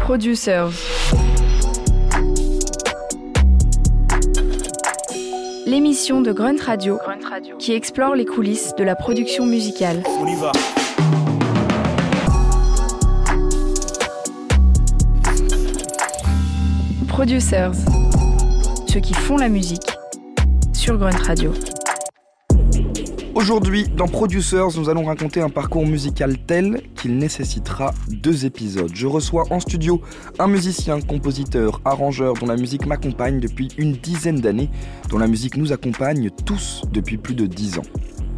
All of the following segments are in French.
Producers. L'émission de Grunt Radio, qui explore les coulisses de la production musicale. On y va. Producers. Ceux qui font la musique sur Grunt Radio. Aujourd'hui, dans Producers, nous allons raconter un parcours musical tel qu'il nécessitera deux épisodes. Je reçois en studio un musicien, compositeur, arrangeur dont la musique m'accompagne depuis une dizaine d'années, dont la musique nous accompagne tous depuis plus de dix ans.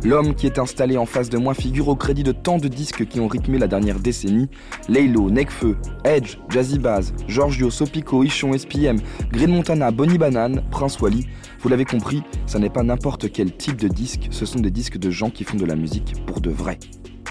L'homme qui est installé en face de moi figure au crédit de tant de disques qui ont rythmé la dernière décennie. Laylo, Nekfeu, Edge, Jazzy Baz, Giorgio, Sopico, Ichon, SPM, Green Montana, Bonnie Banane, Prince Wally. Vous l'avez compris, ça n'est pas n'importe quel type de disque, ce sont des disques de gens qui font de la musique pour de vrai.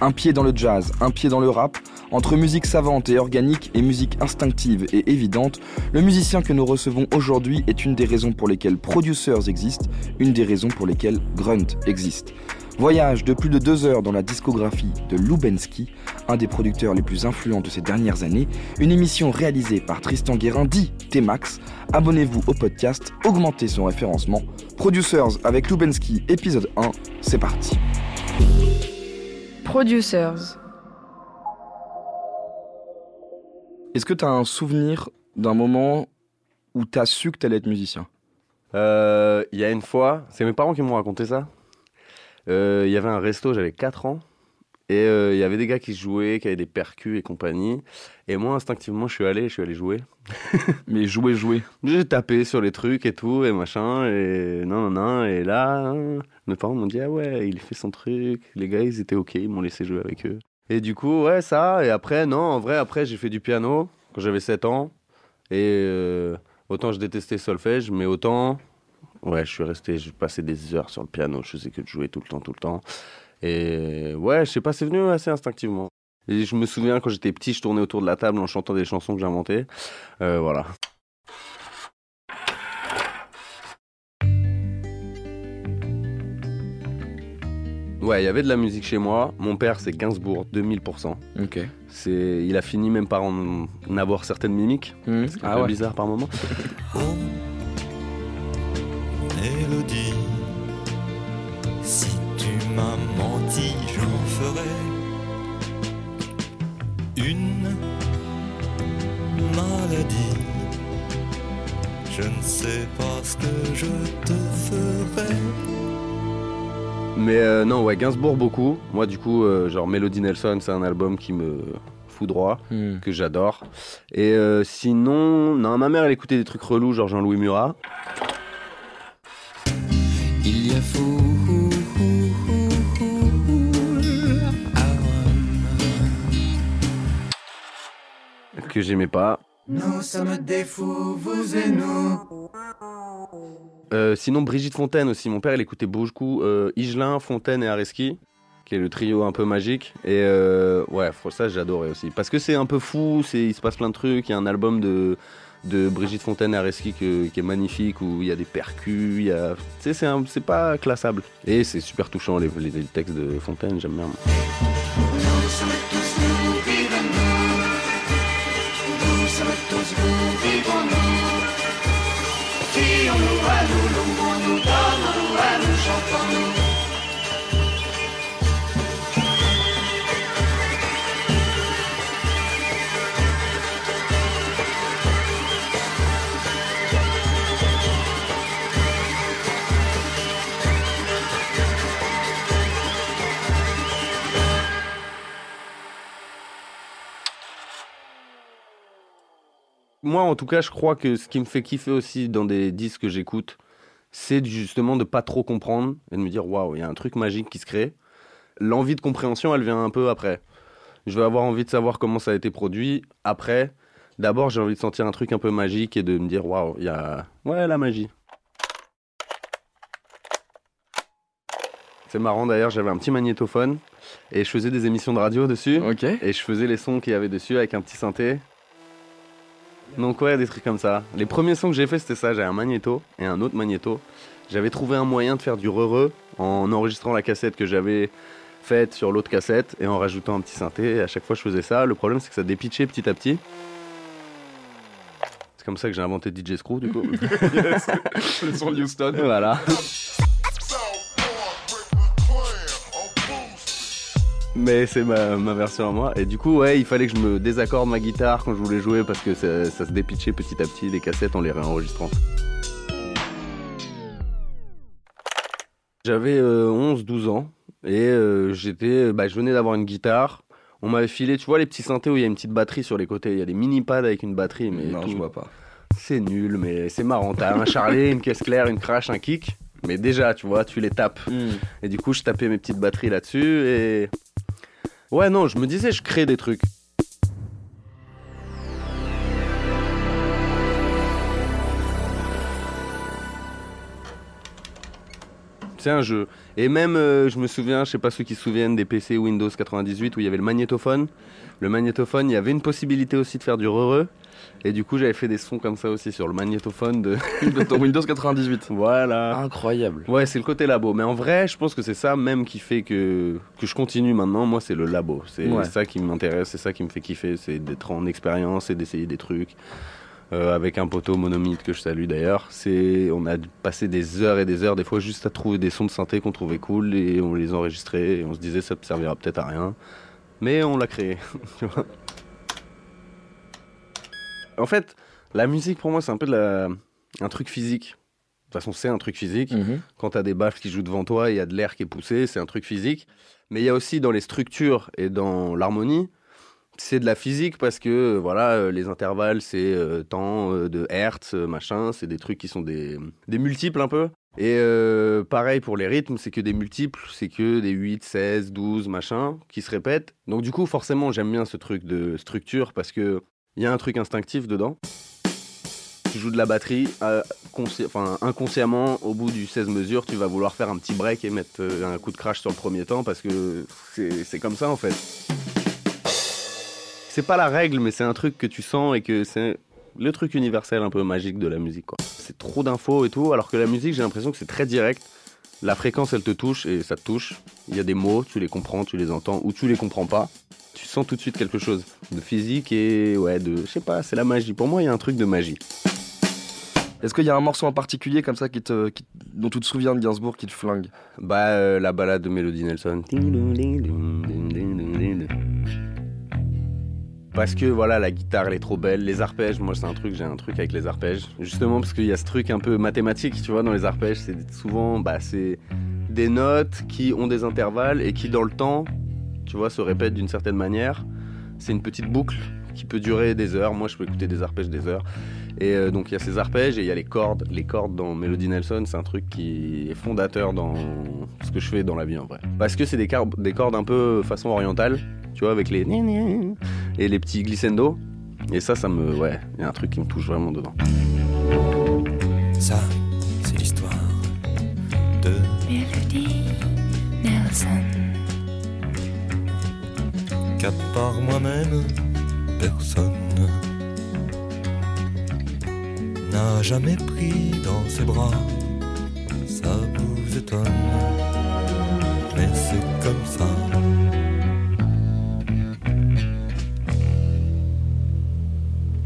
Un pied dans le jazz, un pied dans le rap, entre musique savante et organique et musique instinctive et évidente, le musicien que nous recevons aujourd'hui est une des raisons pour lesquelles Producers existent, une des raisons pour lesquelles Grunt existe. Voyage de plus de deux heures dans la discographie de Lubensky, un des producteurs les plus influents de ces dernières années, une émission réalisée par Tristan Guérin dit T-Max. Abonnez-vous au podcast, augmentez son référencement. Producers avec Lubensky, épisode 1, c'est parti. Producers. Est-ce que tu as un souvenir d'un moment où tu as su que tu allais être musicien? Euh, Il y a une fois, c'est mes parents qui m'ont raconté ça. Euh, Il y avait un resto, j'avais 4 ans. Et euh, il y avait des gars qui jouaient, qui avaient des percus et compagnie. Et moi, instinctivement, je suis allé, je suis allé jouer. Mais jouer, jouer. J'ai tapé sur les trucs et tout, et machin, et non, non, non. Et là, mes parents m'ont dit, ah ouais, il fait son truc. Les gars, ils étaient OK, ils m'ont laissé jouer avec eux. Et du coup, ouais, ça. Et après, non, en vrai, après, j'ai fait du piano quand j'avais 7 ans. Et euh, autant je détestais solfège, mais autant, ouais, je suis resté, j'ai passé des heures sur le piano. Je faisais que de jouer tout le temps, tout le temps. Et ouais, je sais pas, c'est venu assez instinctivement. Et je me souviens quand j'étais petit, je tournais autour de la table en chantant des chansons que j'inventais. Euh, voilà. Ouais, il y avait de la musique chez moi. Mon père, c'est Gainsbourg, 2000%. Ok. C'est, il a fini même par en, avoir certaines mimiques. Mmh. C'est un peu bizarre par moment. Mélodie, si tu m'as menti, j'en ferai une maladie. Je ne sais pas ce que je te ferai. Mais euh, non, ouais, Gainsbourg beaucoup. Moi, du coup, euh, genre Melody Nelson, c'est un album qui me fout droit, Mmh. que j'adore. Et euh, sinon, non, ma mère, elle écoutait des trucs relous, genre Jean-Louis Murat. Que j'aimais pas. Nous sommes des fous, vous et nous. Euh, sinon, Brigitte Fontaine aussi. Mon père, il écoutait beaucoup euh, Fontaine et Areski, qui est le trio un peu magique. Et euh, ouais, ça, j'adorais aussi. Parce que c'est un peu fou, c'est- il se passe plein de trucs. Il y a un album de, de Brigitte Fontaine et Areski que- qui est magnifique, où il y a des percus, a... Tu sais, c'est pas classable. Et c'est super touchant, les, les- les textes de Fontaine, j'aime bien. Moi, en tout cas, je crois que ce qui me fait kiffer aussi dans des disques que j'écoute, c'est justement de pas trop comprendre et de me dire waouh, il y a un truc magique qui se crée. L'envie de compréhension, elle vient un peu après. Je vais avoir envie de savoir comment ça a été produit. Après, d'abord, j'ai envie de sentir un truc un peu magique et de me dire waouh, il y a ouais la magie. C'est marrant d'ailleurs, j'avais un petit magnétophone et je faisais des émissions de radio dessus. Ok. Et je faisais les sons qu'il y avait dessus avec un petit synthé. Donc ouais, des trucs comme ça. Les premiers sons que j'ai fait, c'était ça. J'avais un magnéto et un autre magnéto. J'avais trouvé un moyen de faire du re en enregistrant la cassette que j'avais faite sur l'autre cassette et en rajoutant un petit synthé. Et à chaque fois, je faisais ça. Le problème, c'est que ça dépitchait petit à petit. C'est comme ça que j'ai inventé DJ Screw, du coup. Le son de Houston. voilà. Mais c'est ma, ma version à moi. Et du coup, ouais, il fallait que je me désaccorde ma guitare quand je voulais jouer parce que ça, ça se dépitchait petit à petit les cassettes en les réenregistrant. J'avais 11-12 ans et euh, j'étais, bah, je venais d'avoir une guitare. On m'avait filé, tu vois, les petits synthés où il y a une petite batterie sur les côtés. Il y a des mini pads avec une batterie, mais non, tout- je vois pas. c'est nul, mais c'est marrant. T'as un charlet, une caisse claire, une crash, un kick. Mais déjà, tu vois, tu les tapes. Et du coup, je tapais mes petites batteries là-dessus et. Ouais, non, je me disais, je crée des trucs. C'est un jeu. Et même, euh, je me souviens, je sais pas ceux qui se souviennent des PC Windows 98 où il y avait le magnétophone. Le magnétophone, il y avait une possibilité aussi de faire du re Et du coup, j'avais fait des sons comme ça aussi sur le magnétophone de. De ton Windows 98. voilà. Incroyable. Ouais, c'est le côté labo. Mais en vrai, je pense que c'est ça même qui fait que, que je continue maintenant. Moi, c'est le labo. C'est Ouais. ça qui m'intéresse, c'est ça qui me fait kiffer. C'est d'être en expérience et d'essayer des trucs. Euh, avec un poteau monomythe que je salue d'ailleurs. C'est, on a passé des heures et des heures, des fois, juste à trouver des sons de synthé qu'on trouvait cool et on les enregistrait et on se disait ça servira peut-être à rien. Mais on l'a créé. en fait, la musique pour moi, c'est un peu de la... un truc physique. De toute façon, c'est un truc physique Mhm. quand tu as des baffles qui jouent devant toi, il y a de l'air qui est poussé, c'est un truc physique. Mais il y a aussi dans les structures et dans l'harmonie, c'est de la physique parce que euh, voilà, euh, les intervalles, c'est euh, tant euh, de hertz, machin, c'est des trucs qui sont des, des multiples un peu. Et euh, pareil pour les rythmes, c'est que des multiples, c'est que des 8, 16, 12, machin, qui se répètent. Donc du coup, forcément, j'aime bien ce truc de structure parce que il y a un truc instinctif dedans. Tu joues de la batterie, euh, inconsciemment, au bout du 16 mesures, tu vas vouloir faire un petit break et mettre euh, un coup de crash sur le premier temps parce que c'est comme ça en fait. C'est pas la règle, mais c'est un truc que tu sens et que c'est le truc universel un peu magique de la musique. C'est trop d'infos et tout, alors que la musique, j'ai l'impression que c'est très direct. La fréquence, elle te touche et ça te touche. Il y a des mots, tu les comprends, tu les entends ou tu les comprends pas. Tu sens tout de suite quelque chose de physique et ouais, de. Je sais pas, c'est la magie. Pour moi, il y a un truc de magie. Est-ce qu'il y a un morceau en particulier comme ça qui te, qui- dont tu te souviens de Gainsbourg qui te flingue Bah, euh, la balade de Melody Nelson. Parce que voilà, la guitare elle est trop belle. Les arpèges, moi c'est un truc, j'ai un truc avec les arpèges. Justement parce qu'il y a ce truc un peu mathématique, tu vois, dans les arpèges. C'est souvent, bah, c'est des notes qui ont des intervalles et qui dans le temps, tu vois, se répètent d'une certaine manière. C'est une petite boucle qui peut durer des heures. Moi je peux écouter des arpèges des heures. Et euh, donc il y a ces arpèges et il y a les cordes. Les cordes dans Melody Nelson, c'est un truc qui est fondateur dans ce que je fais dans la vie en vrai. Parce que c'est des, cordes un peu façon orientale, tu vois, avec les et les petits glissando. Et ça, ça me. Ouais, il y a un truc qui me touche vraiment dedans. Ça, qu'à part moi-même, personne n'a jamais pris dans ses bras. Ça vous étonne, mais c'est comme ça.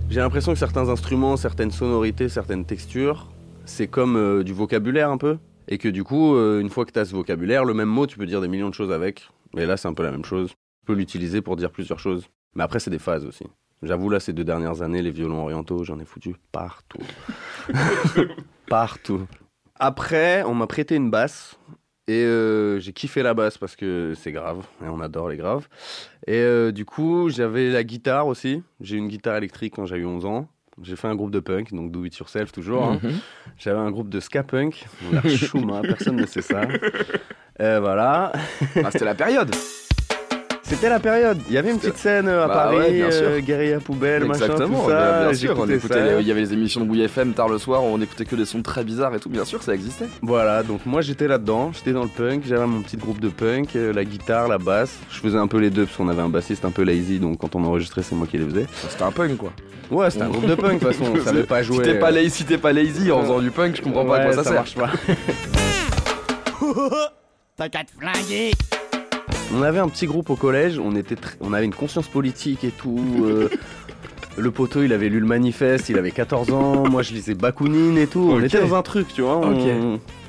J'ai l'impression que certains instruments, certaines sonorités, certaines textures, c'est comme euh, du vocabulaire un peu. Et que du coup, euh, une fois que tu as ce vocabulaire, le même mot, tu peux dire des millions de choses avec. Et là, c'est un peu la même chose. Peux l'utiliser pour dire plusieurs choses. Mais après, c'est des phases aussi. J'avoue, là, ces deux dernières années, les violons orientaux, j'en ai foutu partout. partout. Après, on m'a prêté une basse. Et euh, j'ai kiffé la basse parce que c'est grave. Et on adore les graves. Et euh, du coup, j'avais la guitare aussi. J'ai eu une guitare électrique quand j'ai eu 11 ans. J'ai fait un groupe de punk, donc do it yourself toujours. hein. Mhm. J'avais un groupe de ska punk. On a chouma, personne ne sait ça. Euh, voilà. Ah, C'était la période C'était la période. Il y avait une petite scène euh, à Bah Paris, ouais, euh, guérilla poubelle, machin, Exactement, tout ça. bien, sûr. On écoutait ça. les- il y avait les émissions de Bouille FM tard le soir, on écoutait que des sons très bizarres et tout. Bien sûr, ça existait. Voilà, donc moi j'étais là-dedans, j'étais dans le punk, j'avais mon petit groupe de punk, euh, la guitare, la basse. Je faisais un peu les deux parce qu'on avait un bassiste un peu lazy, donc quand on enregistrait, c'est moi qui les faisais. C'était un punk quoi. Ouais, c'était un groupe de punk de toute façon, on savait pas jouer. Si t'es pas, euh, lazy, si t'es pas lazy en faisant du punk, je comprends pas à quoi Ouais, ça, sert. marche pas. T'as qu'à te flinguer. On avait un petit groupe au collège, on, était tr- on avait une conscience politique et tout. euh, le poteau, il avait lu le manifeste, il avait 14 ans. Moi, je lisais Bakounine et tout. On était dans un truc, tu vois.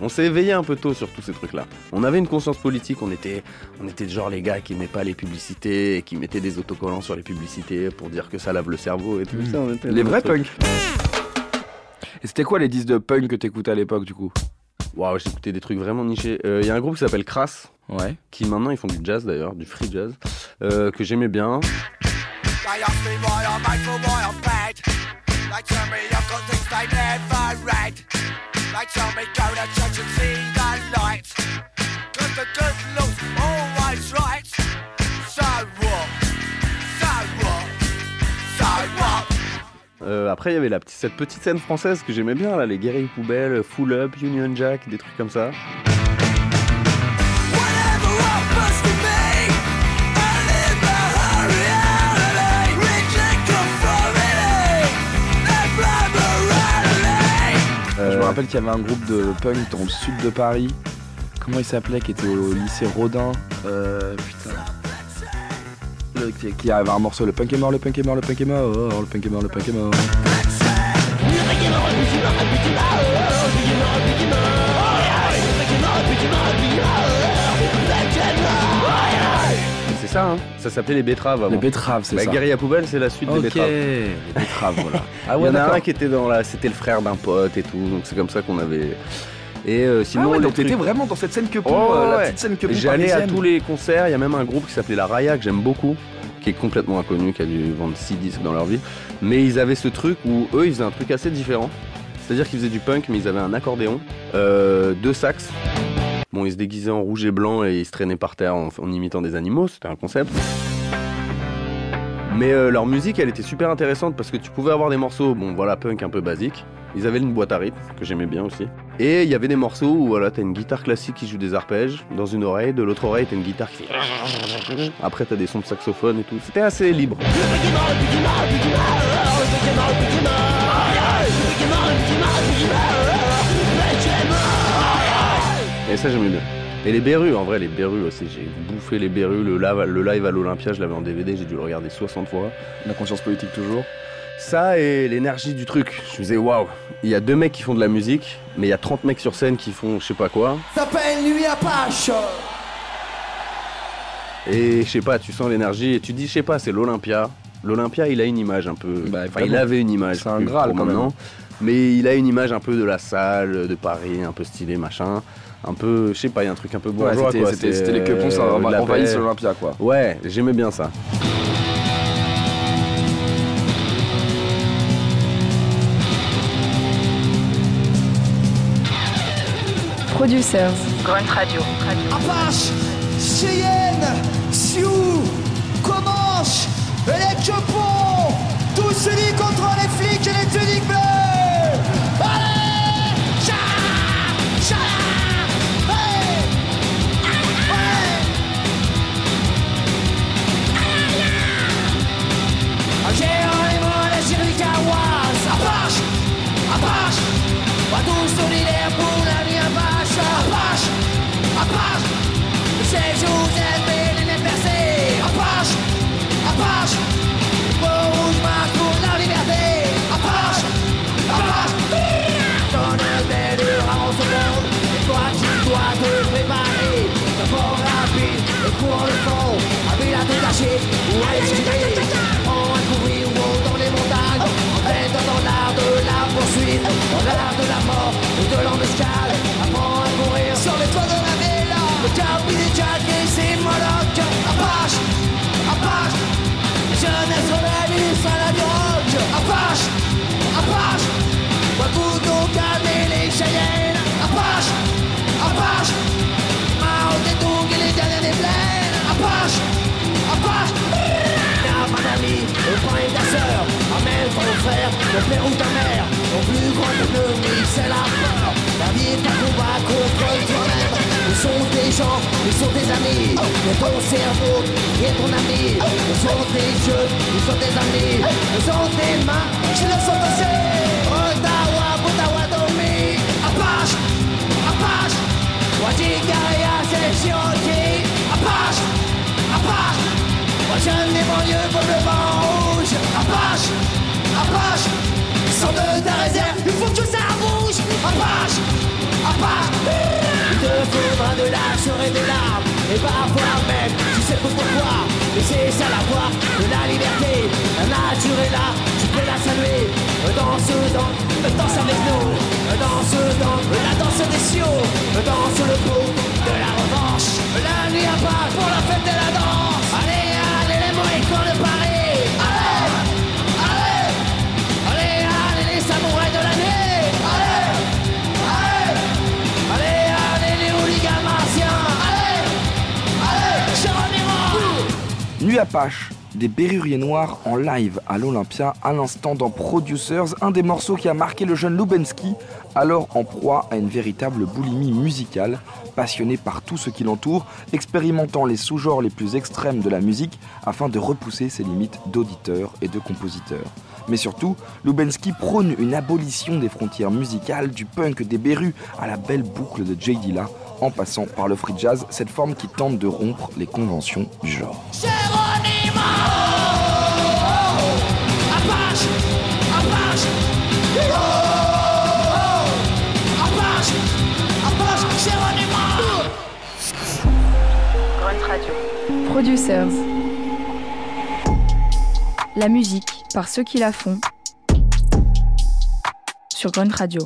On, s'est éveillé un peu tôt sur tous ces trucs-là. On avait une conscience politique. On était, on était genre les gars qui aimaient pas les publicités et qui mettaient des autocollants sur les publicités pour dire que ça lave le cerveau et tout Mhm. ça. on était Les vrais punks. Et c'était quoi les disques de punk que t'écoutais à l'époque du coup? Waouh, j'écoutais des trucs vraiment nichés. Il y a un groupe qui s'appelle Crass. Ouais. qui maintenant ils font du jazz d'ailleurs, du free jazz, euh, que j'aimais bien. Euh, après il y avait la petite, cette petite scène française que j'aimais bien là, les guerriers poubelles, Full Up, Union Jack, des trucs comme ça. Je me rappelle qu'il y avait un groupe de punk dans le sud de Paris. Comment il s'appelait Qui était au lycée Rodin? Euh. Putain. Qui, qui avait un morceau Le punk est mort, le punk est mort, le punk est mort, oh, le punk est mort, le punk est mort. c'est ça, hein ça s'appelait les betteraves avant. Les betteraves, c'est Bah, ça. Guérilla poubelle, c'est la suite des betteraves. les betteraves, voilà. Ah Il y en a un qui était dans la, c'était le frère d'un pote et tout, donc c'est comme ça qu'on avait. Et euh, Ah sinon, ouais, donc trucs- t'étais vraiment dans cette scène que pour, Oh, euh, la ouais. petite scène que pour J'allais à tous les concerts, il y a même un groupe qui s'appelait La Raya que j'aime beaucoup, qui est complètement inconnu, qui a dû vendre 6 disques dans leur vie. Mais ils avaient ce truc où eux ils faisaient un truc assez différent. C'est-à-dire qu'ils faisaient du punk mais ils avaient un accordéon, euh, deux sax. Bon, ils se déguisaient en rouge et blanc et ils se traînaient par terre en, en imitant des animaux, c'était un concept. Mais euh, leur musique, elle était super intéressante parce que tu pouvais avoir des morceaux, bon voilà, punk un peu basique. Ils avaient une boîte à rythme que j'aimais bien aussi. Et il y avait des morceaux où voilà, t'as une guitare classique qui joue des arpèges dans une oreille, de l'autre oreille t'as une guitare qui fait. Après t'as des sons de saxophone et tout. C'était assez libre. Et ça j'aimais bien. Et les Berus, en vrai, les Berus aussi. J'ai bouffé les Berus, le live, le live à l'Olympia, je l'avais en DVD, j'ai dû le regarder 60 fois. La conscience politique toujours. Ça et l'énergie du truc. Je me disais, waouh, il y a deux mecs qui font de la musique, mais il y a 30 mecs sur scène qui font je sais pas quoi. S'appelle Nuit Apache. Et je sais pas, tu sens l'énergie et tu dis, je sais pas, c'est l'Olympia. L'Olympia, il a une image un peu. Bah, enfin, il avait une image. C'est un Graal, pour quand même. maintenant. Mais il a une image un peu de la salle, de Paris, un peu stylé, machin. Un peu, je sais pas, il y a un truc un peu bourgeois, c'était- les quepons, ça euh, envahissent l'Olympia quoi. Ouais, j'aimais bien ça. Producers. Grunt Radio. Apache, Cheyenne, Sioux, Comanche, et frère, ou ta mère, ton plus grand ennemi c'est la peur, la vie est un combat contre toi-même, ils sont des gens, ils sont des amis, mais ton cerveau est ton ami, ils sont des jeux, ils sont des amis, ils sont des mains, je le sens aussi, Ottawa, Ottawa, Domi, Apache, Apache, Wajikaria, c'est Chioki, Apache, banlieue, peuple vent rouge. Apache, Apache, sors de ta réserve, il faut que ça bouge. Apache, Apache, il te faudra de l'âge, et des larmes. Et parfois même, tu sais pourquoi, mais c'est ça la voie de la liberté. La nature est là, tu peux la saluer. Danse, danse, danse avec nous. Danse, danse, la danse des cieux. Danse le pot de la revanche. La nuit à part pour la fête de la danse. Allez, allez, les mohicans de Paris. Allez, Nuit Apache, des Berruriers Noirs en live à l'Olympia, à l'instant dans Producers, un des morceaux qui a marqué le jeune Lubensky, alors en proie à une véritable boulimie musicale, passionné par tout ce qui l'entoure, expérimentant les sous-genres les plus extrêmes de la musique afin de repousser ses limites d'auditeur et de compositeur. Mais surtout, Lubensky prône une abolition des frontières musicales, du punk des Berus à la belle boucle de J. Dilla, en passant par le free jazz, cette forme qui tente de rompre les conventions du genre. Producers. La musique par ceux qui la font. Sur Grunt Radio.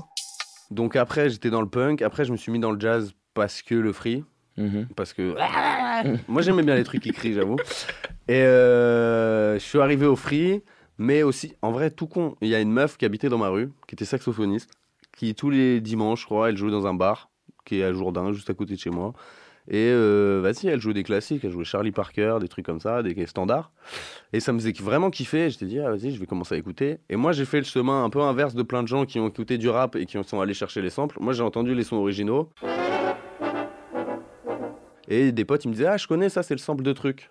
Donc après, j'étais dans le punk. Après, je me suis mis dans le jazz parce que le free. Parce que. Moi, j'aimais bien les trucs crient, j'avoue. Et euh, je suis arrivé au free. Mais aussi, en vrai, tout con, il y a une meuf qui habitait dans ma rue, qui était saxophoniste, qui tous les dimanches, je crois, elle jouait dans un bar, qui est à Jourdain, juste à côté de chez moi. Et euh, vas-y, elle jouait des classiques, elle jouait Charlie Parker, des trucs comme ça, des standards. Et ça me faisait vraiment kiffer. J'étais dit, ah, vas-y, je vais commencer à écouter. Et moi, j'ai fait le chemin un peu inverse de plein de gens qui ont écouté du rap et qui sont allés chercher les samples. Moi, j'ai entendu les sons originaux. Et des potes, ils me disaient, ah, je connais ça, c'est le sample de truc.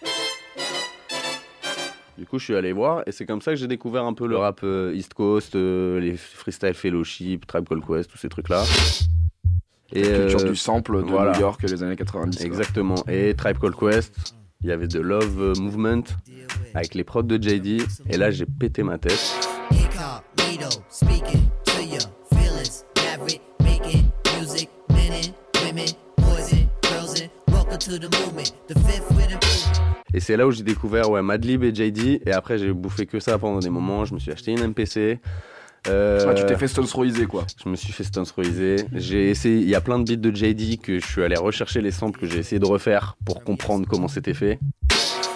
Du coup, je suis allé voir et c'est comme ça que j'ai découvert un peu le rap euh, East Coast, euh, les freestyle fellowship, Tribe Called Quest, tous ces trucs-là. Et culture euh, du sample de voilà. New York les années 90. quoi. Exactement. Et Tribe Called Quest, il y avait de Love Movement avec les prods de JD. Et là, j'ai pété ma tête. Et c'est là où j'ai découvert ouais, Madlib et JD. Et après, j'ai bouffé que ça pendant des moments. Je me suis acheté une MPC. Euh, Ah, tu t'es fait Stones quoi. Je me suis fait sponsorisé. J'ai essayé. Il y a plein de beats de JD que je suis allé rechercher les samples que j'ai essayé de refaire pour comprendre comment c'était fait.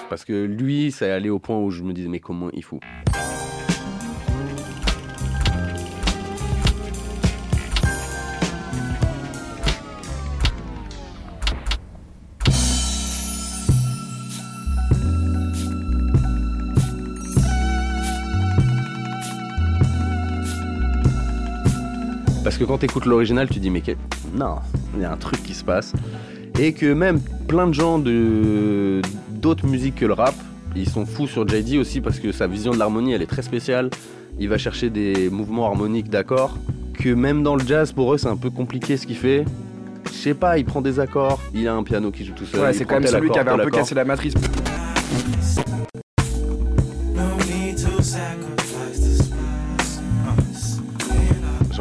Parce que lui, ça est allé au point où je me disais mais comment il faut? Parce que quand t'écoutes l'original, tu dis mais non, il y a un truc qui se passe. Et que même plein de gens de d'autres musiques que le rap, ils sont fous sur JD aussi parce que sa vision de l'harmonie, elle est très spéciale. Il va chercher des mouvements harmoniques d'accords que même dans le jazz, pour eux, c'est un peu compliqué ce qu'il fait. Je sais pas, il prend des accords, il a un piano qui joue tout seul. Ouais, c'est quand même celui qui avait un peu cassé la matrice.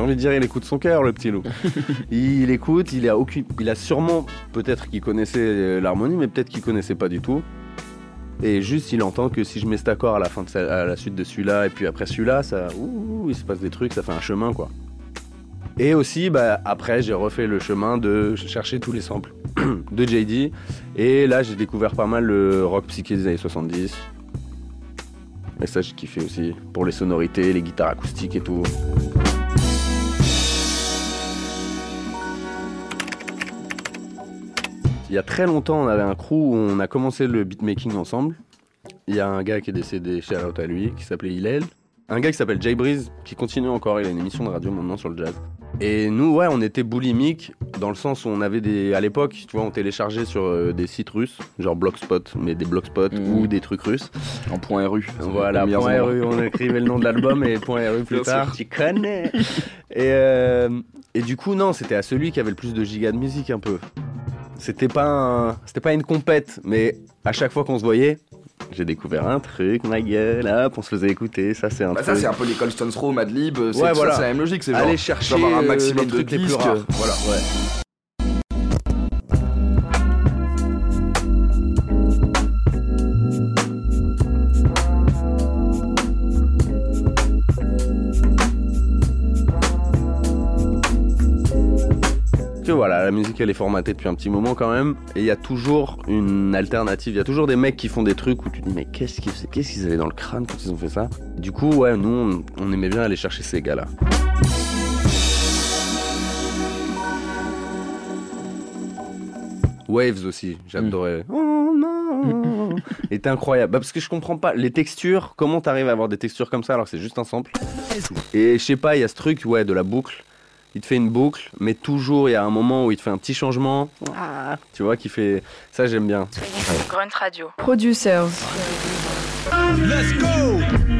Envie de dire, il écoute son cœur, le petit loup. il écoute, il a aucune, il a sûrement, peut-être qu'il connaissait euh, l'harmonie, mais peut-être qu'il connaissait pas du tout. Et juste, il entend que si je mets cet accord à la fin de à la suite de celui-là, et puis après celui-là, ça, ouh, il se passe des trucs, ça fait un chemin, quoi. Et aussi, bah, après, j'ai refait le chemin de chercher tous les samples de JD. Et là, j'ai découvert pas mal le rock psyché des années 70. Et ça, j'ai kiffé aussi. Pour les sonorités, les guitares acoustiques et tout. Il y a très longtemps, on avait un crew où on a commencé le beatmaking ensemble. Il y a un gars qui est décédé, shout out à lui, qui s'appelait Hillel. Un gars qui s'appelle Jay Breeze, qui continue encore, il a une émission de radio maintenant sur le jazz. Et nous, ouais, on était boulimiques, dans le sens où on avait des. À l'époque, tu vois, on téléchargeait sur euh, des sites russes, genre Blogspot, mais des Blogspot Mhm. ou des trucs russes. En point RU. Voilà, point. RU, on écrivait le nom de l'album et point RU plus tard. Tu connais et, euh, et du coup, non, c'était à celui qui avait le plus de gigas de musique un peu. C'était pas, un- c'était pas une compète, mais à chaque fois qu'on se voyait, j'ai découvert un truc, ma gueule, hop, on se faisait écouter, ça c'est un Bah, truc. ça, c'est un peu l'école Stones Throw, Madlib. C'est Ouais, voilà. c'est la même logique. C'est genre, Aller chercher avoir un euh, maximum les de trucs les plus rares. Voilà. Ouais. La musique elle est formatée depuis un petit moment quand même, et il y a toujours une alternative. Il y a toujours des mecs qui font des trucs où tu te dis mais qu'est-ce qu'ils qu'est-ce qu'ils avaient dans le crâne quand ils ont fait ça? Du coup, ouais, nous on, on aimait bien aller chercher ces gars-là. Waves aussi, j'adorais. Oh non Était incroyable. Bah, parce que je comprends pas les textures, comment t'arrives à avoir des textures comme ça alors que c'est juste un sample? Et je sais pas, il y a ce truc ouais de la boucle. Il te fait une boucle, mais toujours il y a un moment où il te fait un petit changement. Ah, tu vois, qui fait. Ça, j'aime bien. Grunt Radio. Producers. Grunt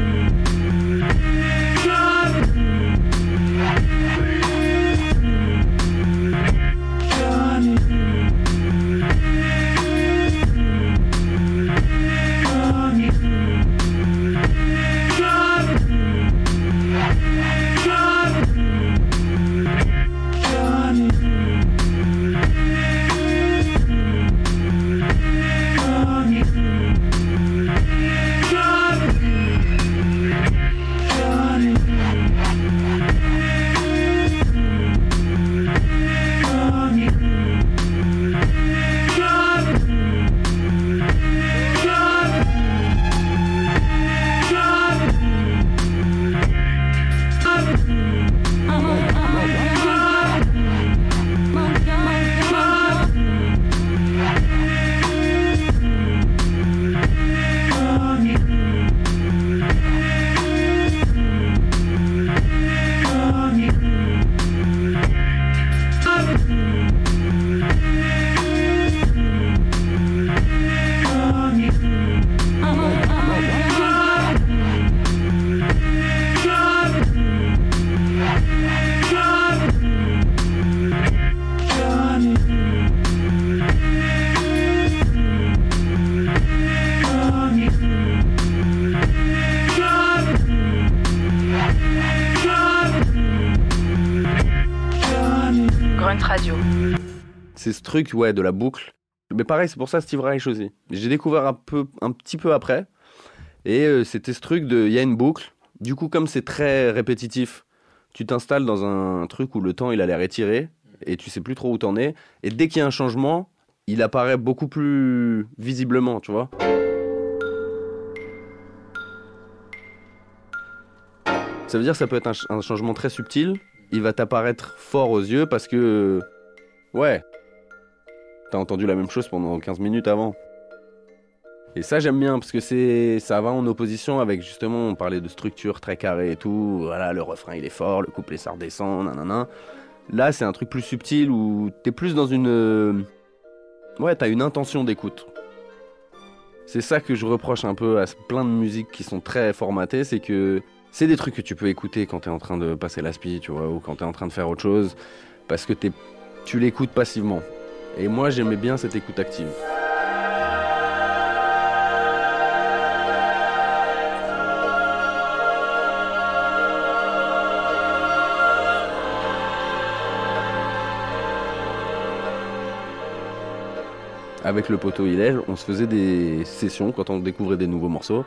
C'est ce truc, ouais, de la boucle. Mais pareil, c'est pour ça Steve Reich aussi. J'ai découvert un, peu, un petit peu après. Et euh, c'était ce truc de. Il y a une boucle. Du coup, comme c'est très répétitif, tu t'installes dans un truc où le temps il a l'air étiré et tu sais plus trop où t'en es. Et dès qu'il y a un changement, il apparaît beaucoup plus visiblement, tu vois. Ça veut dire que ça peut être un, un changement très subtil. Il va t'apparaître fort aux yeux parce que. Ouais. T'as entendu la même chose pendant 15 minutes avant. Et ça, j'aime bien parce que c'est, ça va en opposition avec justement, on parlait de structure très carrée et tout. Voilà, le refrain il est fort, le couplet ça redescend, nanana. Là, c'est un truc plus subtil où t'es plus dans une. euh, Ouais, t'as une intention d'écoute. C'est ça que je reproche un peu à plein de musiques qui sont très formatées, c'est que c'est des trucs que tu peux écouter quand t'es en train de passer l'aspi, tu vois, ou quand t'es en train de faire autre chose, parce que tu l'écoutes passivement. Et moi, j'aimais bien cette écoute active. Avec le poteau Hillel, on se faisait des sessions quand on découvrait des nouveaux morceaux.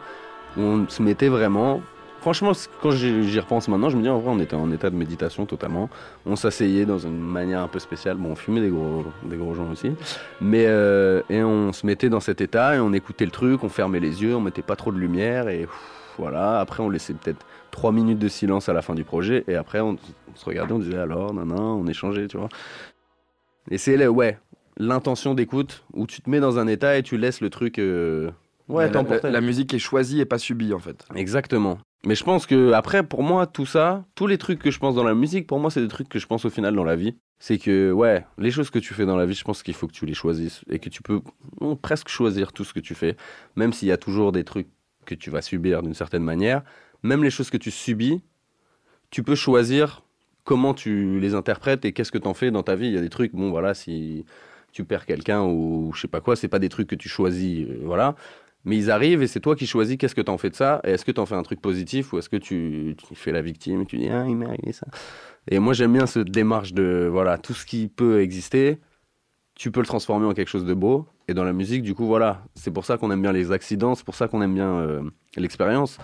On se mettait vraiment. Franchement, quand j'y repense maintenant, je me dis en vrai, on était en état de méditation totalement. On s'asseyait dans une manière un peu spéciale. Bon, on fumait des gros, des gros joints aussi. Mais, euh, et on se mettait dans cet état et on écoutait le truc, on fermait les yeux, on mettait pas trop de lumière et pff, voilà. Après, on laissait peut-être trois minutes de silence à la fin du projet et après, on, on se regardait, on disait alors, nan, nan, on échangeait, tu vois. Et c'est ouais, l'intention d'écoute où tu te mets dans un état et tu laisses le truc. euh, ouais, la, la- la musique est choisie et pas subie en fait. Exactement. Mais je pense que après, pour moi, tout ça, tous les trucs que je pense dans la musique, pour moi, c'est des trucs que je pense au final dans la vie. C'est que, ouais, les choses que tu fais dans la vie, je pense qu'il faut que tu les choisisses et que tu peux presque choisir tout ce que tu fais, même s'il y a toujours des trucs que tu vas subir d'une certaine manière. Même les choses que tu subis, tu peux choisir comment tu les interprètes et qu'est-ce que tu en fais dans ta vie. Il y a des trucs, bon, voilà, si tu perds quelqu'un ou je sais pas quoi, c'est pas des trucs que tu choisis, euh, voilà. Mais ils arrivent et c'est toi qui choisis qu'est-ce que t'en fais de ça. Et est-ce que t'en fais un truc positif ou est-ce que tu, fais la victime et tu dis ah il m'est arrivé ça. Et moi j'aime bien cette démarche de voilà tout ce qui peut exister, tu peux le transformer en quelque chose de beau. Et dans la musique du coup voilà c'est pour ça qu'on aime bien les accidents, c'est pour ça qu'on aime bien euh, l'expérience.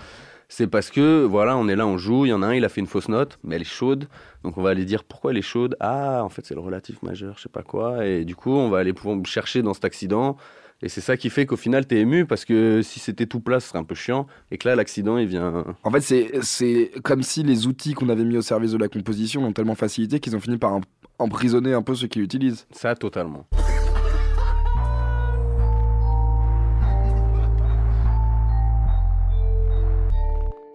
C'est parce que voilà on est là on joue, il y en a un il a fait une fausse note mais elle est chaude donc on va aller dire pourquoi elle est chaude? Ah en fait c'est le relatif majeur je sais pas quoi et du coup on va aller pouvoir chercher dans cet accident. Et c'est ça qui fait qu'au final, t'es ému parce que si c'était tout plat, ce serait un peu chiant. Et que là, l'accident, il vient. En fait, c'est- c'est comme si les outils qu'on avait mis au service de la composition l'ont tellement facilité qu'ils ont fini par em- emprisonner un peu ceux qui l'utilisent. Ça, totalement.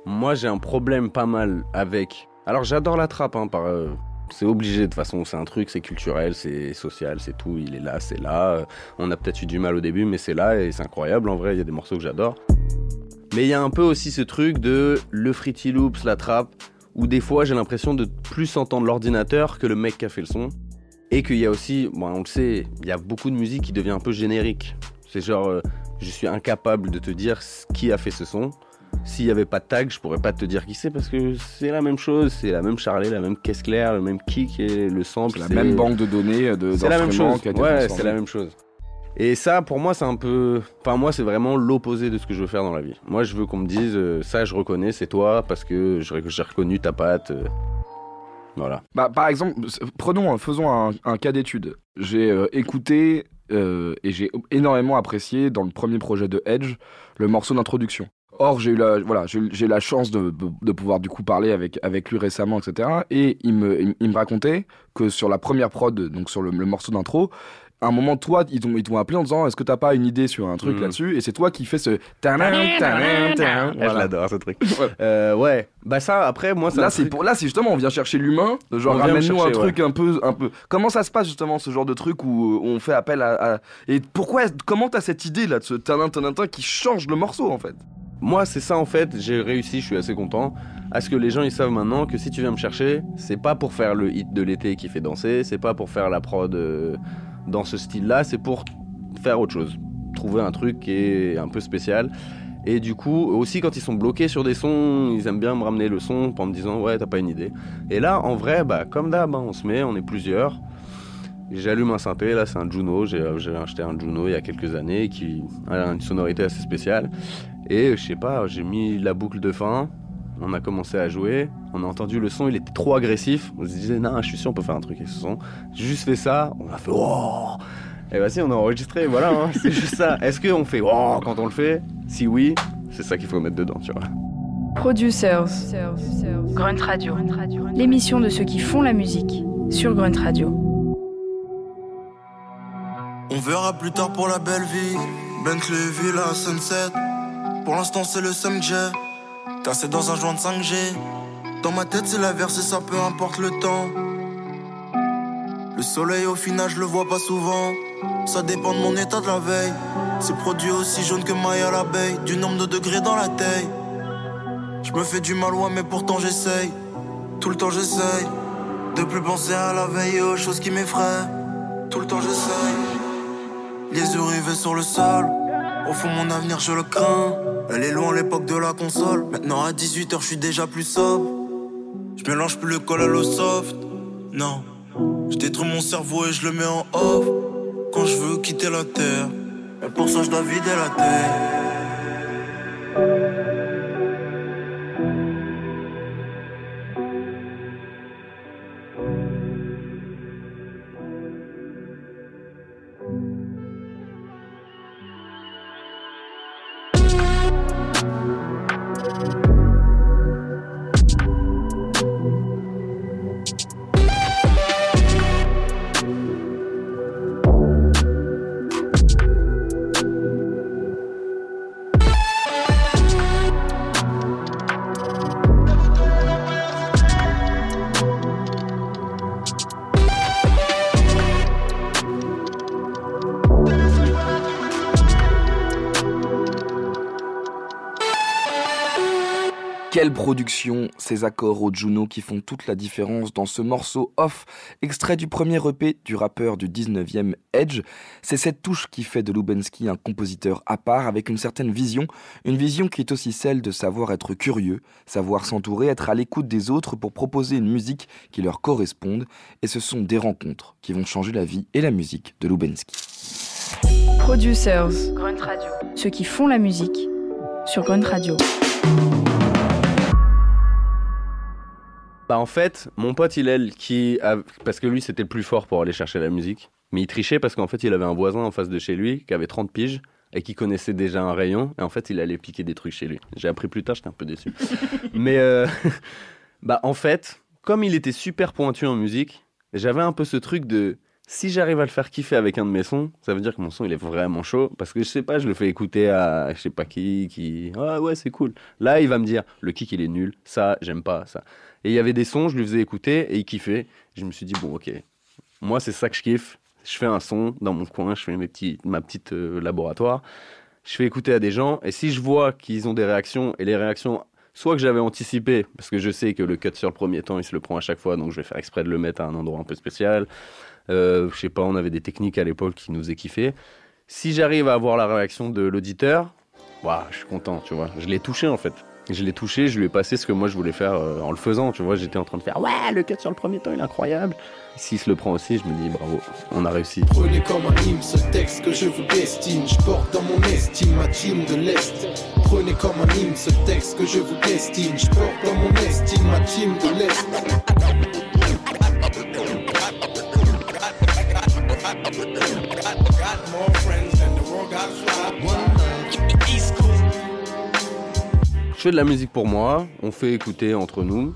Moi, j'ai un problème pas mal avec. Alors, j'adore la trappe, hein, par. euh, C'est obligé de toute façon, c'est un truc, c'est culturel, c'est social, c'est tout, il est là, c'est là. Euh, On a peut-être eu du mal au début, mais c'est là et c'est incroyable en vrai, il y a des morceaux que j'adore. Mais il y a un peu aussi ce truc de le Fruity Loops, la trappe, où des fois j'ai l'impression de plus entendre l'ordinateur que le mec qui a fait le son. Et qu'il y a aussi, bon, on le sait, il y a beaucoup de musique qui devient un peu générique. C'est genre, euh, je suis incapable de te dire qui a fait ce son. S'il n'y avait pas de tag, je pourrais pas te dire qui c'est parce que c'est la même chose, c'est la même charlet, la même caisse claire, le même kick et le sample. La même banque de données de c'est la même chose. Ouais, c'est la même chose. Et ça, pour moi, c'est un peu. Enfin, moi, c'est vraiment l'opposé de ce que je veux faire dans la vie. Moi, je veux qu'on me dise, euh, ça, je reconnais, c'est toi, parce que j'ai reconnu ta patte. euh, Voilà. Bah, par exemple, prenons, faisons un, un cas d'étude. J'ai euh, écouté euh, et j'ai énormément apprécié dans le premier projet de Edge le morceau d'introduction. Or, j'ai eu la, voilà, j'ai la chance de, de pouvoir du coup parler avec, avec lui récemment, etc. Et il me, il, il me racontait que sur la première prod, donc sur le, le morceau d'intro, à un moment, toi, ils t'ont ils t'ont appelé en disant Est-ce que t'as pas une idée sur un truc Mhm. là-dessus? Et c'est toi qui fais ce. tadam. Je Voilà. l'adore, ce truc. Ouais. Euh, ouais. Bah, ça, après, moi, ça. Là, c'est pour là, c'est justement, on vient chercher l'humain. Genre, ramène-nous un truc un peu, un peu. Comment ça se passe justement ce genre de truc où euh, on fait appel à, à- et pourquoi, comment t'as cette idée là de ce tanin tanin tanin qui change le morceau en fait? Moi, c'est ça en fait. J'ai réussi, je suis assez content. À ce que les gens ils savent maintenant que si tu viens me chercher, c'est pas pour faire le hit de l'été qui fait danser, c'est pas pour faire la prod euh, dans ce style-là, c'est pour faire autre chose. Trouver un truc qui est un peu spécial. Et du coup, aussi quand ils sont bloqués sur des sons, ils aiment bien me ramener le son en me disant ouais, t'as pas une idée. Et là, en vrai, bah comme d'hab, hein, on se met, on est plusieurs. J'allume un synthé, là c'est un Juno, j'ai j'ai acheté un Juno il y a quelques années qui a une sonorité assez spéciale. Et je sais pas, j'ai mis la boucle de fin, on a commencé à jouer, on a entendu le son, il était trop agressif. On se disait, non, je suis sûr, on peut faire un truc avec ce son. J'ai juste fait ça, on a fait, oh Et bah si, on a enregistré, voilà, hein, c'est juste ça. Est-ce qu'on fait, oh quand on le fait? Si oui, c'est ça qu'il faut mettre dedans, tu vois. Producers. Grunt Radio. L'émission de ceux qui font la musique sur Grunt Radio. On verra plus tard pour la belle vie. Bentley, Villa, Sunset. Pour l'instant, c'est le 5G. Tassé dans un joint de 5G. Dans ma tête, c'est la versée, ça peu importe le temps. Le soleil, au final, je le vois pas souvent. Ça dépend de mon état de la veille. C'est produit aussi jaune que maille à l'abeille. Du nombre de degrés dans la taille. Je me fais du mal, ouais, mais pourtant j'essaye. Tout le temps j'essaye. De plus penser à la veille et aux choses qui m'effraient. Tout le temps j'essaye. Les yeux rivés sur le sol. Au fond, mon avenir, je le crains. Elle est loin l'époque de la console. Maintenant, à 18h, je suis déjà plus sobre. Je mélange plus le col à l'eau soft. Non. Je détruis mon cerveau et je le mets en off. Quand je veux quitter la terre. Et pour ça, je dois vider la terre. Quelle production, ces accords au Juno qui font toute la différence dans ce morceau off, extrait du premier EP du rappeur du 19e Edge. C'est cette touche qui fait de Lubensky un compositeur à part avec une certaine vision, une vision qui est aussi celle de savoir être curieux, savoir s'entourer, être à l'écoute des autres pour proposer une musique qui leur corresponde. Et ce sont des rencontres qui vont changer la vie et la musique de Lubensky. Producers, Grunt Radio. Ceux qui font la musique sur Grunt Radio. Bah en fait, mon pote Hillel, qui a... parce que lui c'était le plus fort pour aller chercher la musique, mais il trichait parce qu'en fait il avait un voisin en face de chez lui qui avait 30 piges et qui connaissait déjà un rayon, et en fait il allait piquer des trucs chez lui. J'ai appris plus tard, j'étais un peu déçu. mais euh, bah en fait, comme il était super pointu en musique, j'avais un peu ce truc de si j'arrive à le faire kiffer avec un de mes sons, ça veut dire que mon son il est vraiment chaud parce que je sais pas, je le fais écouter à je sais pas qui qui ah ouais, c'est cool. Là, il va me dire le kick il est nul, ça j'aime pas ça. Et il y avait des sons, je lui faisais écouter et il kiffait. Je me suis dit bon, OK. Moi, c'est ça que je kiffe. Je fais un son dans mon coin, je fais mes petits ma petite euh, laboratoire. Je fais écouter à des gens et si je vois qu'ils ont des réactions et les réactions soit que j'avais anticipé parce que je sais que le cut sur le premier temps, il se le prend à chaque fois donc je vais faire exprès de le mettre à un endroit un peu spécial. Euh, je sais pas, on avait des techniques à l'époque qui nous faisaient kiffer. Si j'arrive à avoir la réaction de l'auditeur, waouh, je suis content, tu vois. Je l'ai touché en fait. Je l'ai touché, je lui ai passé ce que moi je voulais faire euh, en le faisant, tu vois. J'étais en train de faire ouais, le cut sur le premier temps, il est incroyable. S'il se le prend aussi, je me dis bravo, on a réussi. Prenez comme un hymne ce texte que je vous destine. Je porte dans mon estime ma team de l'Est. Prenez comme un hymne ce texte que je vous destine. Je porte dans mon estime ma team de l'Est. Je fais de la musique pour moi, on fait écouter entre nous.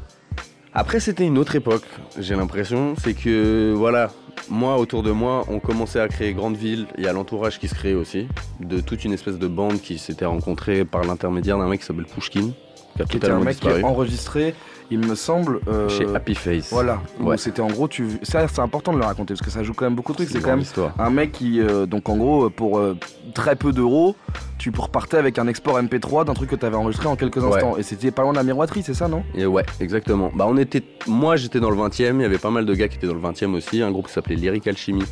Après, c'était une autre époque, j'ai l'impression. C'est que, voilà, moi, autour de moi, on commençait à créer Grande Ville. Il y a l'entourage qui se crée aussi, de toute une espèce de bande qui s'était rencontrée par l'intermédiaire d'un mec qui s'appelle Pushkin, qui a Qui était un mec qui est enregistré, il me semble. euh, Chez Happy Face. Voilà. où Ouais. C'était en gros, tu. Ça, c'est important de le raconter parce que ça joue quand même beaucoup de trucs. C'est quand même histoire. un mec qui, euh, donc en gros, pour euh, très peu d'euros, tu repartais avec un export MP3 d'un truc que tu avais enregistré en quelques Ouais. instants. Et c'était pas loin de la miroiterie, c'est ça, non? Et ouais, exactement. Bah, on était, moi, j'étais dans le 20e. Il y avait pas mal de gars qui étaient dans le 20e aussi. Un groupe qui s'appelait Lyric Alchemy,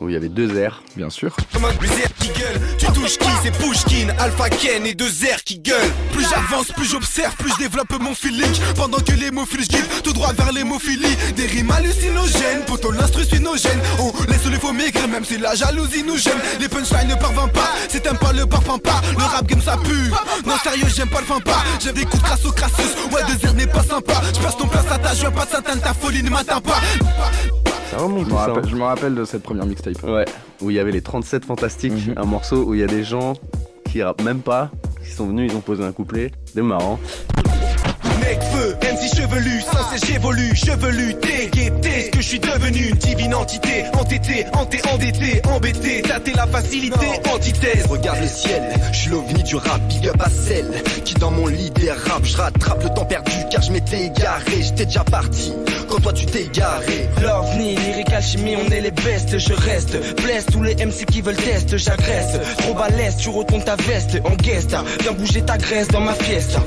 où il y avait deux R. Bien sûr. Comme un qui gueule, tu touches qui? C'est Pushkin, Alpha Ken et deux airs qui gueulent. Plus j'avance, plus j'observe, plus je développe mon feeling. Pendant que l'hémophile guide tout droit vers l'hémophilie. Des rimes hallucinogènes, poto l'instru sinogène. On laisse les faux maigrir, même si la jalousie nous gêne. Les punchlines ne parviennent pas, si t'aimes pas le parfum pas. Le rap game ça pue. Non, sérieux, j'aime pas le fin pas. J'aime des coups de crasse aux crasseuses. Ouais, deux airs n'est pas sympa. Je passe ton place à ta joie, pas satin, ta folie ne m'atteint pas. Ça remonte, Je me ça, rappelle, je me rappelle de cette première mixtape. Ouais, où il y avait les 37 Fantastiques, Mhm. un morceau où il y a des gens qui rappent même pas, qui sont venus, ils ont posé un couplet. C'est marrant. Mec feu, MC chevelu, sans cesse j'évolue, chevelu, TGT, ce que je suis devenu, une divine entité, entêté, hanté, endetté, embêté, tâter la facilité, antithèse. Regarde le ciel, je suis l'ovni du rap, big up à celle qui dans mon lit dérape, je rattrape le temps perdu car je m'étais égaré, j'étais déjà parti quand toi tu t'es égaré. L'OVNI, lyrique alchimie, on est les bestes, je reste, blesse. Tous les MC qui veulent test, j'agresse, trop balèze, tu retournes ta veste, en guest, viens bouger ta graisse dans ma fiesta.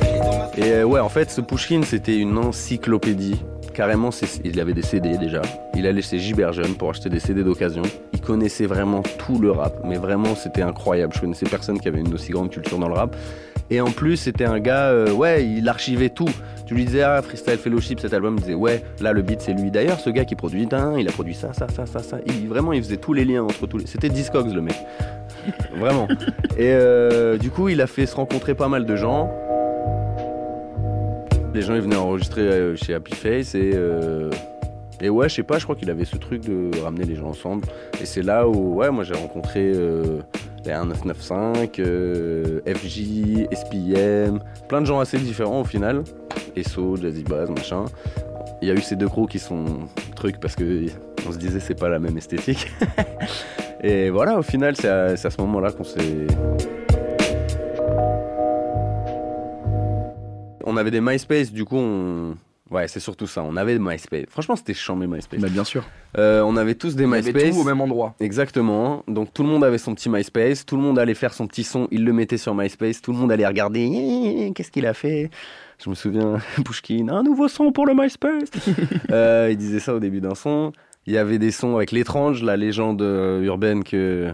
Et euh, ouais, en fait, ce Pushkin, c'était une encyclopédie. Carrément, il avait des CD déjà. Il allait chez Giberjeune pour acheter des CD d'occasion. Il connaissait vraiment tout le rap, mais vraiment, c'était incroyable. Je connaissais personne qui avait une aussi grande culture dans le rap. Et en plus, c'était un gars, euh, ouais, il archivait tout. Tu lui disais, ah, Freestyle Fellowship, cet album, il disait, ouais, là, le beat, c'est lui. D'ailleurs, ce gars qui produit, tain, il a produit ça, ça, ça, ça, ça. Il, vraiment, il faisait tous les liens entre tous les. C'était Discogs, le mec. vraiment. Et euh, du coup, il a fait se rencontrer pas mal de gens. Les gens ils venaient enregistrer euh, chez Happy Face et euh, et ouais je sais pas je crois qu'il avait ce truc de ramener les gens ensemble. Et c'est là où ouais moi j'ai rencontré euh, les 1995 euh, FJ SPM plein de gens assez différents au final. Esso Jazzy Bass machin. Il y a eu ces deux crews qui sont trucs parce que on se disait c'est pas la même esthétique. Et voilà au final c'est à, ce moment là qu'on s'est on avait des MySpace, du coup, on... ouais, c'est surtout ça. On avait des MySpace. Franchement, c'était chambé MySpace. Mais bien sûr. Euh, on avait tous des Il y avait MySpace. tout au même endroit. Exactement. Donc tout le monde avait son petit MySpace. Tout le monde allait faire son petit son. Il le mettait sur MySpace. Tout le monde allait regarder. Eh, Qu'est-ce qu'il a fait? Je me souviens, Pushkin, un nouveau son pour le MySpace. Euh, il disait ça au début d'un son. Il y avait des sons avec l'étrange, la légende euh, urbaine que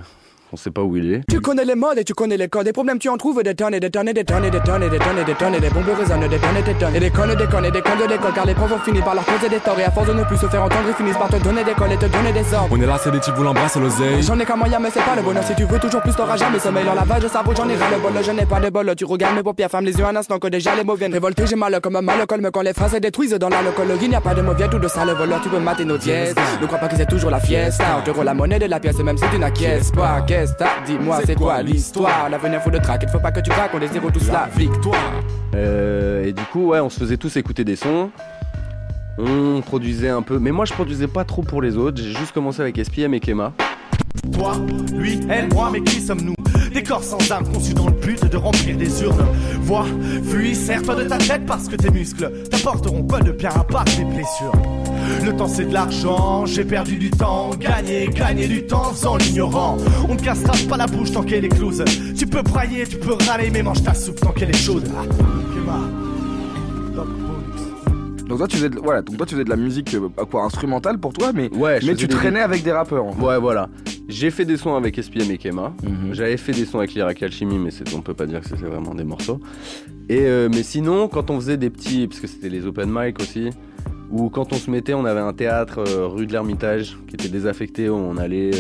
on sait pas où il est. Tu connais les modes et tu connais les codes. Des problèmes, tu en trouves des tonnes et des tonnes et des tonnes et des tonnes et des tonnes et des tonnes et des bombes résonnent des tonnes et des tonnes. Et des connes, des connes et des connes de l'école. Car les profs ont fini par leur causer des torts. Et à force de ne plus se faire entendre, ils finissent par te donner des cols et te donner des ordres. On est là, c'est des types voulant embrasser l'oseille. J'en ai qu'un moyen, mais c'est pas le bonheur. Si tu veux toujours plus, t'auras jamais sommeil. Dans la vague, je cerveau, j'en ai ras le bol. Je n'ai pas de bol. Tu regardes mes paupières, ferme les yeux un instant que déjà les mots viennent révolter. J'ai mal comme un mal colme quand les phrases se détruisent dans l'alcool. Il n'y a pas de mauvais tout de ça, le voleur. Tu peux mater nos dièses. Ne crois pas que c'est toujours la fiesta. On te la monnaie de la pièce, même si tu n'acquiesces pas. Qu'est-ce t'as Dis-moi, c'est quoi l'histoire? L'avenir faut de traque, il faut pas que tu craques, on désire tous la victoire. Euh, et du coup, ouais, on se faisait tous écouter des sons. On produisait un peu, mais moi je produisais pas trop pour les autres. J'ai juste commencé avec SPM et Kema. Toi, lui, elle, moi, mais qui sommes-nous? Des corps sans âme conçus dans le but de remplir des urnes. Vois, fuis, serre-toi de ta tête parce que tes muscles t'apporteront pas de bien à part des blessures. Le temps c'est de l'argent, j'ai perdu du temps, gagner, gagner du temps faisant l'ignorant. On te cassera pas la bouche tant qu'elle est close. Tu peux brailler, tu peux râler, mais mange ta soupe tant qu'elle est chaude. Ah, Kema. Donc toi tu faisais de, voilà, donc toi tu faisais de la musique euh, quoi instrumentale pour toi mais Ouais, mais tu des- traînais avec des rappeurs. en fait. Ouais, voilà. J'ai fait des sons avec SPM et Kema. Mhm. J'avais fait des sons avec Lyric Alchemy, mais c'est- on peut pas dire que c'était vraiment des morceaux. Et euh, mais sinon, quand on faisait des petits, parce que c'était les open mic aussi, ou quand on se mettait, on avait un théâtre euh, rue de l'Ermitage qui était désaffecté, où on allait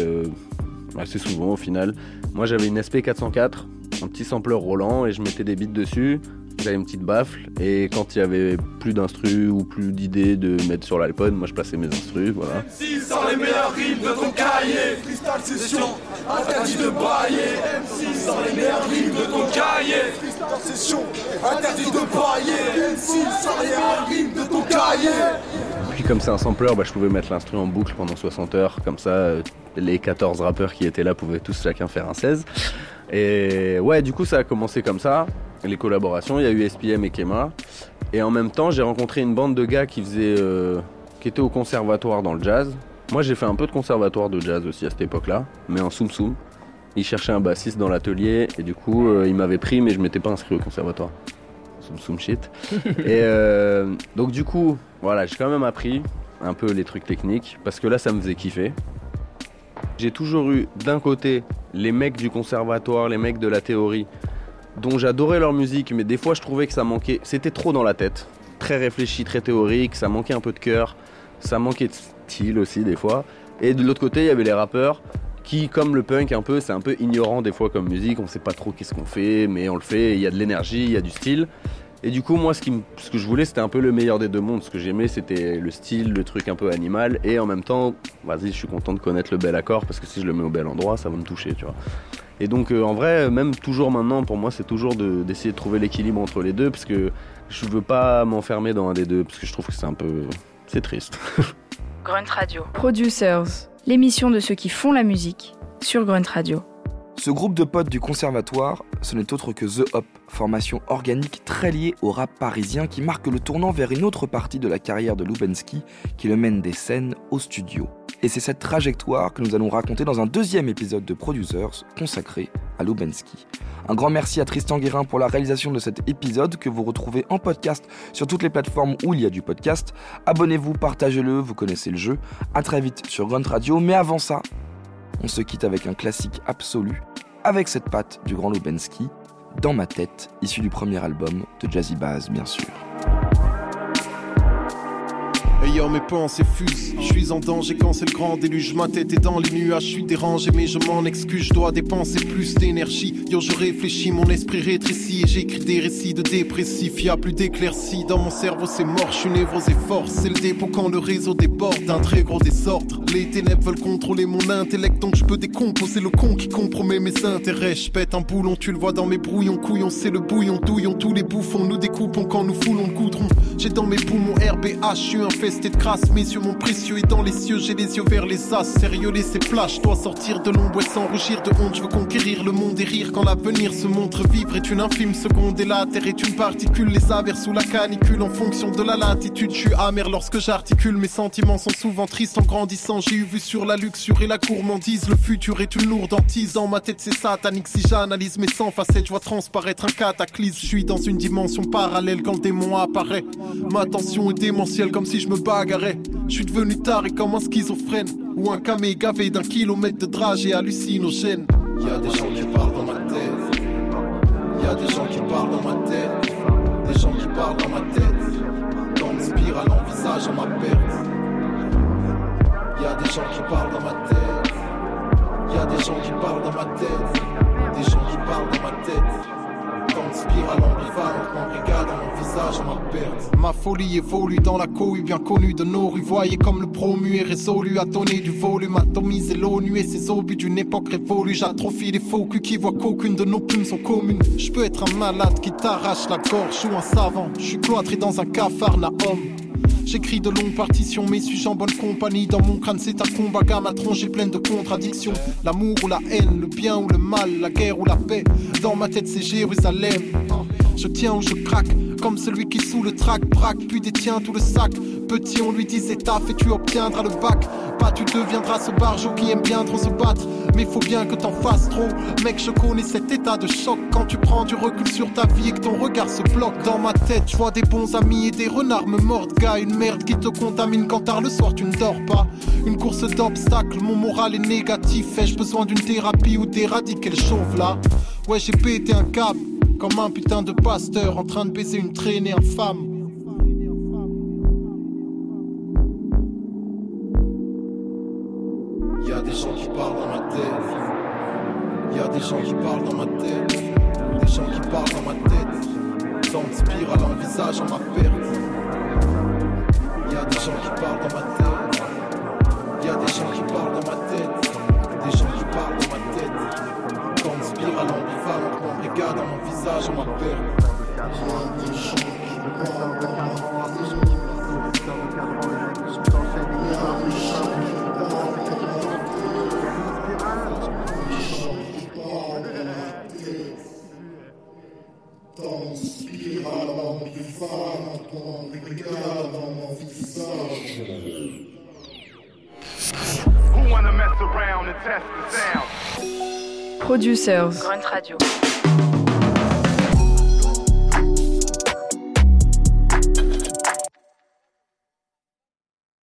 assez souvent au final. Moi, j'avais une SP 404, un petit sampler Roland, et je mettais des beats dessus. J'avais une petite baffle, et quand il y avait plus d'instru ou plus d'idées de mettre sur l'iPod, moi je plaçais mes instrus, voilà. Si sans les meilleurs rimes de ton cahier Freestyle session, interdit de brailler. MC sans les meilleurs rimes de ton cahier Freestyle session, interdit de brailler. MC sans les meilleurs rimes de ton cahier. Puis comme c'est un sampler, bah, je pouvais mettre l'instru en boucle pendant 60 heures, comme ça euh, les 14 rappeurs qui étaient là pouvaient tous chacun faire un 16. Et ouais, du coup ça a commencé comme ça, les collaborations, il y a eu SPM et Kema. Et en même temps j'ai rencontré une bande de gars qui faisaient, euh, qui étaient au conservatoire dans le jazz. Moi j'ai fait un peu de conservatoire de jazz aussi à cette époque-là, mais en soum soum. Ils cherchaient un bassiste dans l'atelier et du coup euh, ils m'avaient pris mais je m'étais pas inscrit au conservatoire. Soum soum shit. et euh, donc du coup, voilà, j'ai quand même appris un peu les trucs techniques parce que là ça me faisait kiffer. J'ai toujours eu d'un côté les mecs du conservatoire, les mecs de la théorie, dont j'adorais leur musique, mais des fois je trouvais que ça manquait, c'était trop dans la tête, très réfléchi, très théorique, ça manquait un peu de cœur, ça manquait de style aussi des fois. Et de l'autre côté, il y avait les rappeurs qui, comme le punk un peu, c'est un peu ignorant des fois comme musique, on sait pas trop qu'est-ce qu'on fait, mais on le fait, il y a de l'énergie, il y a du style. Et du coup, moi, ce, qui me- ce que je voulais, c'était un peu le meilleur des deux mondes. Ce que j'aimais, c'était le style, le truc un peu animal. Et en même temps, vas-y, je suis content de connaître le bel accord parce que si je le mets au bel endroit, ça va me toucher, tu vois. Et donc, euh, en vrai, même toujours maintenant, pour moi, c'est toujours de- d'essayer de, trouver l'équilibre entre les deux parce que je veux pas m'enfermer dans un des deux parce que je trouve que c'est un peu. C'est triste. Grunt Radio. Producers, l'émission de ceux qui font la musique sur Grunt Radio. Ce groupe de potes du conservatoire, ce n'est autre que The Hop, formation organique très liée au rap parisien qui marque le tournant vers une autre partie de la carrière de Lubensky qui le mène des scènes au studio. Et c'est cette trajectoire que nous allons raconter dans un deuxième épisode de Producers consacré à Lubensky. Un grand merci à Tristan Guérin pour la réalisation de cet épisode que vous retrouvez en podcast sur toutes les plateformes où il y a du podcast. Abonnez-vous, partagez-le, vous connaissez le jeu. À très vite sur Grunt Radio, mais avant ça, on se quitte avec un classique absolu, avec cette patte du grand Lubensky, Dans ma tête, issu du premier album de Jazzy Bass, bien sûr. Ayant mes pensées fusent, je suis en danger quand c'est le grand déluge. Ma tête est dans les nuages, je suis dérangé, mais je m'en excuse. Je dois dépenser plus d'énergie. Yo, je réfléchis, mon esprit rétrécit et j'écris des récits de dépressifs. Y a plus d'éclaircies dans mon cerveau, c'est mort. Je suis névrosé fort, c'est le dépôt quand le réseau déborde d'un très gros désordre. Les ténèbres veulent contrôler mon intellect, donc je peux décomposer le con qui compromet mes intérêts. Je pète un boulon, tu le vois dans mes brouillons, couillons, c'est le bouillon, douillon. Tous les bouffons nous découpons quand nous foulons le goudron. J'ai dans mes poumons RBH, je suis un et de grâce. Mes yeux, mon précieux est dans les cieux, j'ai les yeux vers les as. Sérieux, flash, je dois sortir de l'ombre et sans rougir de honte. Je veux conquérir le monde et rire quand l'avenir se montre. Vivre est une infime seconde et la terre est une particule. Les averses sous la canicule en fonction de la latitude. Je suis amer lorsque j'articule, mes sentiments sont souvent tristes en grandissant. J'ai eu vu sur la luxure et la gourmandise. Le futur est une lourde hantise. Dans ma tête, c'est satanique. Si j'analyse mes 100 facettes, je vois transparaître un cataclysme. Je suis dans une dimension parallèle quand le démon apparaît. Ma tension est démentielle comme si je me bagarrais. Je suis devenu taré comme un schizophrène. Ou un camé gavé d'un kilomètre de drage et hallucinogène. Y a des gens qui parlent dans ma tête. Y a des gens qui parlent dans ma tête. Des gens qui parlent dans ma tête. Dans une spirale envisage ma perte. Y a des gens qui parlent dans ma tête. Y a des gens qui parlent dans ma tête. Des gens qui parlent dans ma tête. Spirale mon visage ma. Ma folie évolue dans la cohue bien connue de nos rues. Voyez comme le promu est résolu à donner du volume, atomiser l'ONU et ses obus d'une époque révolue. J'atrophie les faux culs qui voient qu'aucune de nos plumes sont communes. Je peux être un malade qui t'arrache la gorge ou un savant. Je suis cloîtré dans un cafarnaum. J'écris de longues partitions, mais suis-je en bonne compagnie Dans mon crâne, c'est un combat gamme à tronche pleine de contradictions. L'amour ou la haine, le bien ou le mal, la guerre ou la paix. Dans ma tête, c'est Jérusalem. Je tiens ou je craque, comme celui qui sous le trac braque, puis détient tout le sac. Petit, on lui disait taf et tu obtiendras le bac. Pas, tu deviendras ce barjot qui aime bien trop se battre. Mais faut bien que t'en fasses trop. Mec, je connais cet état de choc quand tu prends du recul sur ta vie et que ton regard se bloque. Dans ma tête, je vois des bons amis et des renards me mordent. Gars, une merde qui te contamine quand tard le soir tu ne dors pas. Une course d'obstacles, mon moral est négatif. Ai-je besoin d'une thérapie ou d'éradiquer le chauve là? Ouais, j'ai pété un câble. Comme un putain de pasteur en train de baiser une traînée infâme. Y a des gens qui parlent dans ma tête. Y a des gens qui parlent dans ma tête. Des gens qui parlent dans ma tête. Dans une spirale en visage en ma perte. Visage en ma perte. Dans spirale ambivalente, mon brigade dans mon visage. Who wanna mess around and test the sound? Producers. Grunt Radio.